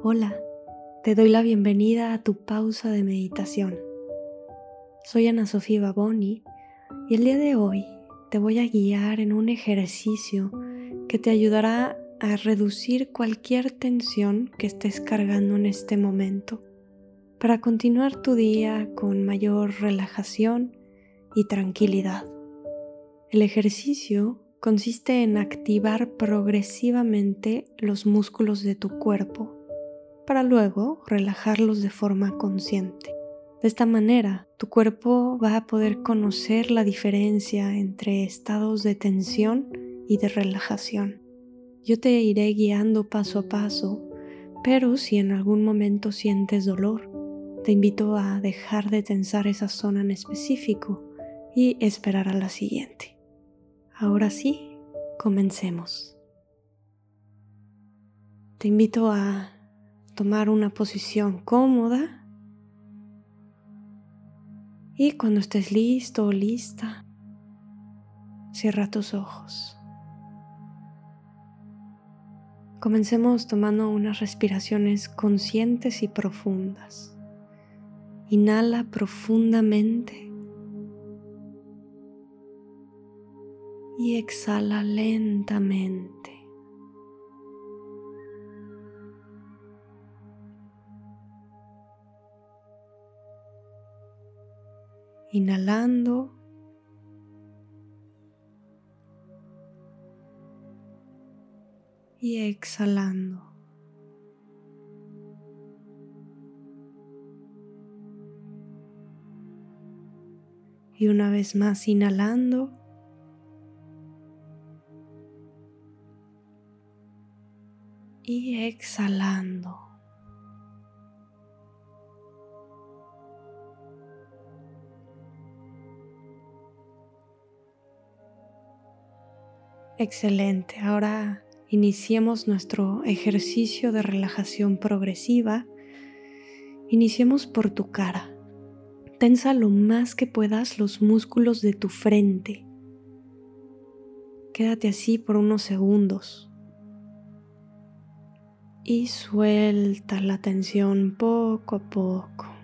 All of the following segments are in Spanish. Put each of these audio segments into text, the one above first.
Hola, te doy la bienvenida a tu pausa de meditación. Soy Ana Sofía Baboni y el día de hoy te voy a guiar en un ejercicio que te ayudará a reducir cualquier tensión que estés cargando en este momento para continuar tu día con mayor relajación y tranquilidad. El ejercicio consiste en activar progresivamente los músculos de tu cuerpo para luego relajarlos de forma consciente. De esta manera, tu cuerpo va a poder conocer la diferencia entre estados de tensión y de relajación. Yo te iré guiando paso a paso, pero si en algún momento sientes dolor, te invito a dejar de tensar esa zona en específico y esperar a la siguiente. Ahora sí, comencemos. Te invito a tomar una posición cómoda y cuando estés listo o lista, cierra tus ojos. Comencemos tomando unas respiraciones conscientes y profundas. Inhala profundamente y exhala lentamente. Inhalando. Y exhalando. Y una vez más inhalando. Y exhalando. Excelente. Ahora iniciemos nuestro ejercicio de relajación progresiva. Iniciemos por tu cara. Tensa lo más que puedas los músculos de tu frente. Quédate así por unos segundos. Y suelta la tensión poco a poco.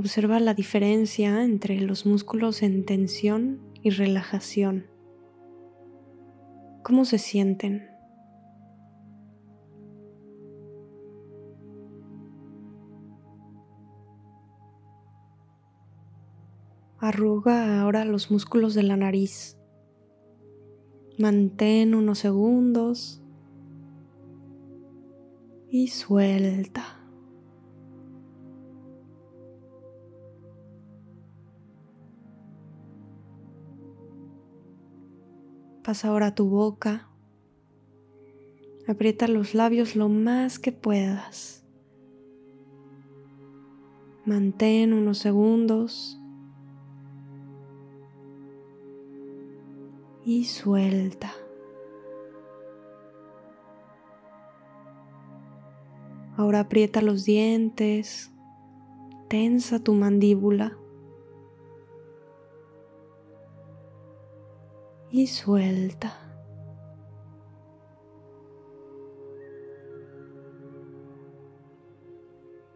Observa la diferencia entre los músculos en tensión y relajación. ¿Cómo se sienten? Arruga ahora los músculos de la nariz. Mantén unos segundos y suelta. Ahora tu boca. Aprieta los labios lo más que puedas. Mantén unos segundos. Y suelta. Ahora aprieta los dientes. Tensa tu mandíbula. Y suelta.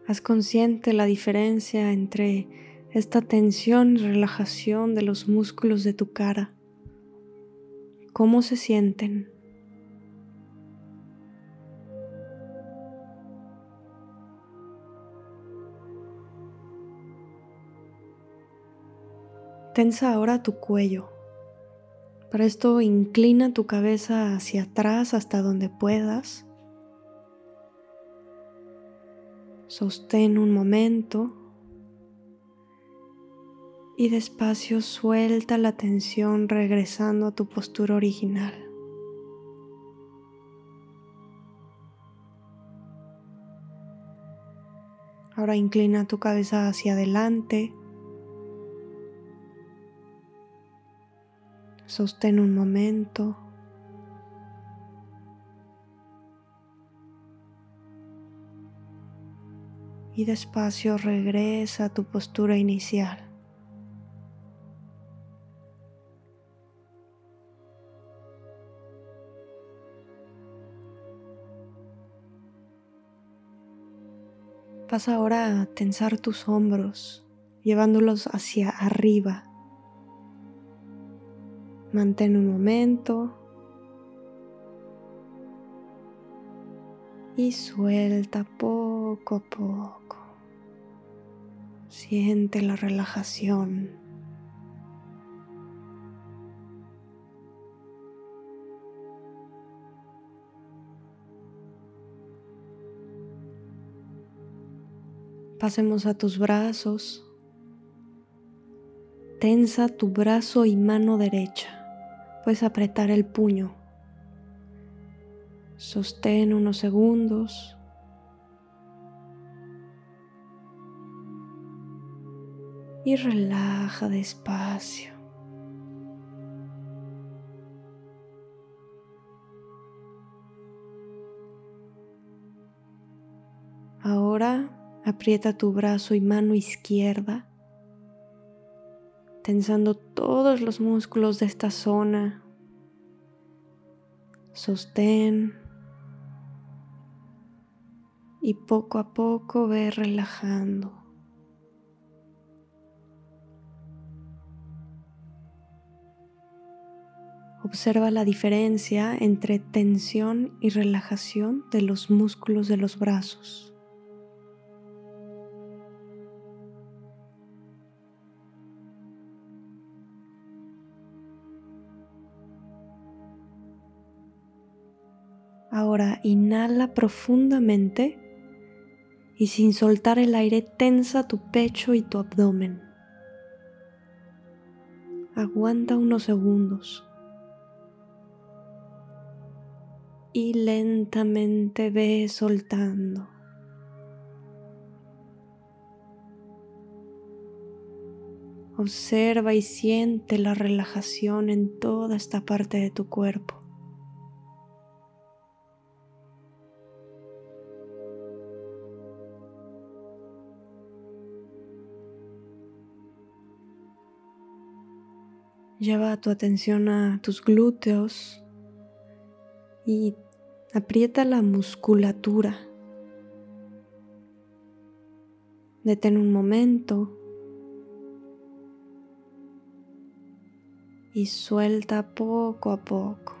Haz consciente la diferencia entre esta tensión y relajación de los músculos de tu cara. ¿Cómo se sienten? Tensa ahora tu cuello. Para esto inclina tu cabeza hacia atrás hasta donde puedas. Sostén un momento y despacio suelta la tensión regresando a tu postura original. Ahora inclina tu cabeza hacia adelante Sostén un momento. y despacio regresa a tu postura inicial. Pasa ahora a tensar tus hombros, llevándolos hacia arriba, Mantén un momento y suelta poco a poco. Siente la relajación. Pasemos a tus brazos. Tensa tu brazo y mano derecha. Puedes apretar el puño. Sostén unos segundos. Y relaja despacio. Ahora Aprieta tu brazo y mano izquierda, tensando todos los músculos de esta zona. Sostén y poco a poco ve relajando. Observa la diferencia entre tensión y relajación de los músculos de los brazos. Ahora inhala profundamente y sin soltar el aire tensa tu pecho y tu abdomen. Aguanta unos segundos. Y lentamente ve soltando. Observa y siente la relajación en toda esta parte de tu cuerpo. Lleva tu atención a tus glúteos y aprieta la musculatura. Detén un momento y suelta poco a poco.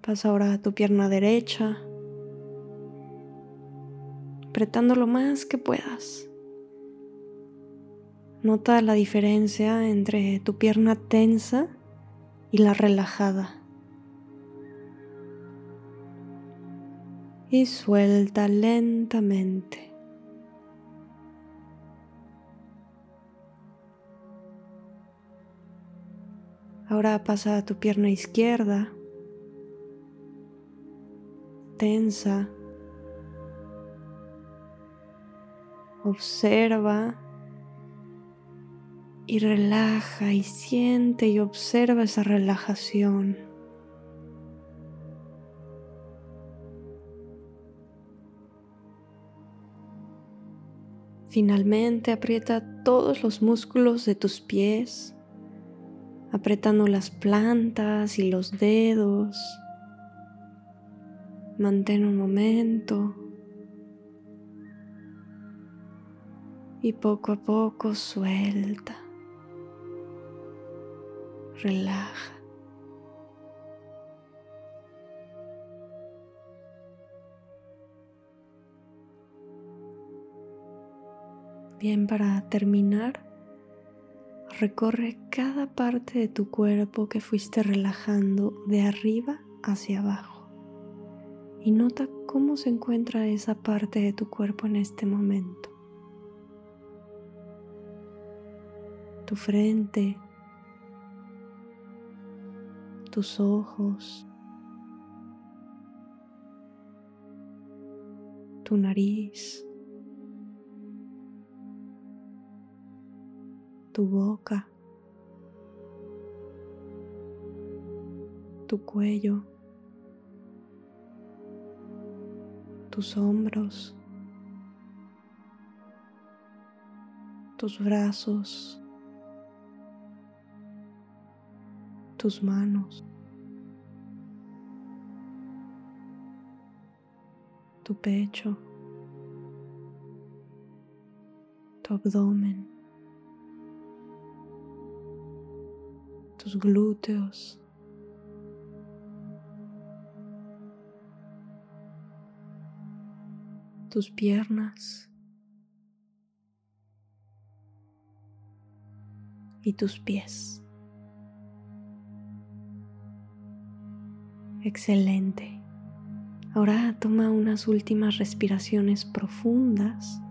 Pasa ahora a tu pierna derecha apretando lo más que puedas. Nota la diferencia entre tu pierna tensa y la relajada. Y suelta lentamente. Ahora pasa a tu pierna izquierda, tensa observa y relaja y siente y observa esa relajación. Finalmente aprieta todos los músculos de tus pies, apretando las plantas y los dedos. Mantén un momento. Y poco a poco suelta, relaja. Bien, para terminar, recorre cada parte de tu cuerpo que fuiste relajando de arriba hacia abajo y nota cómo se encuentra esa parte de tu cuerpo en este momento. Tu frente, tus ojos, tu nariz, tu boca, tu cuello, tus hombros, tus brazos, tus manos, tu pecho, tu abdomen, tus glúteos. tus piernas y tus pies. Excelente. Ahora toma unas últimas respiraciones profundas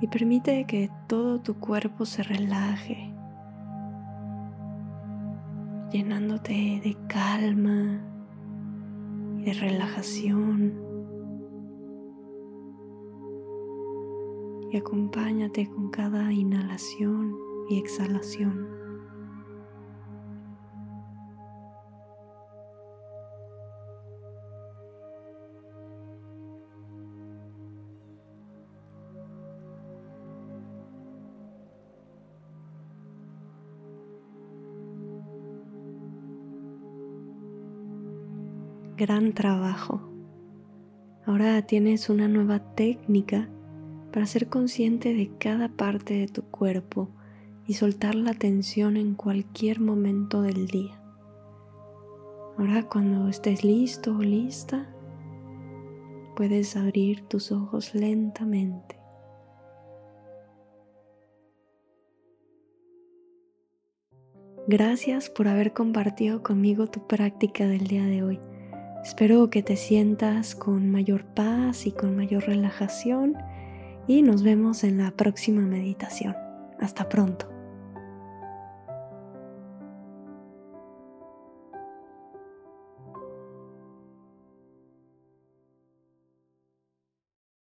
y permite que todo tu cuerpo se relaje, llenándote de calma y de relajación. Y acompáñate con cada inhalación y exhalación. Gran trabajo. Ahora tienes una nueva técnica para ser consciente de cada parte de tu cuerpo y soltar la tensión en cualquier momento del día. Ahora cuando estés listo o lista, puedes abrir tus ojos lentamente. Gracias por haber compartido conmigo tu práctica del día de hoy. Espero que te sientas con mayor paz y con mayor relajación y nos vemos en la próxima meditación. Hasta pronto.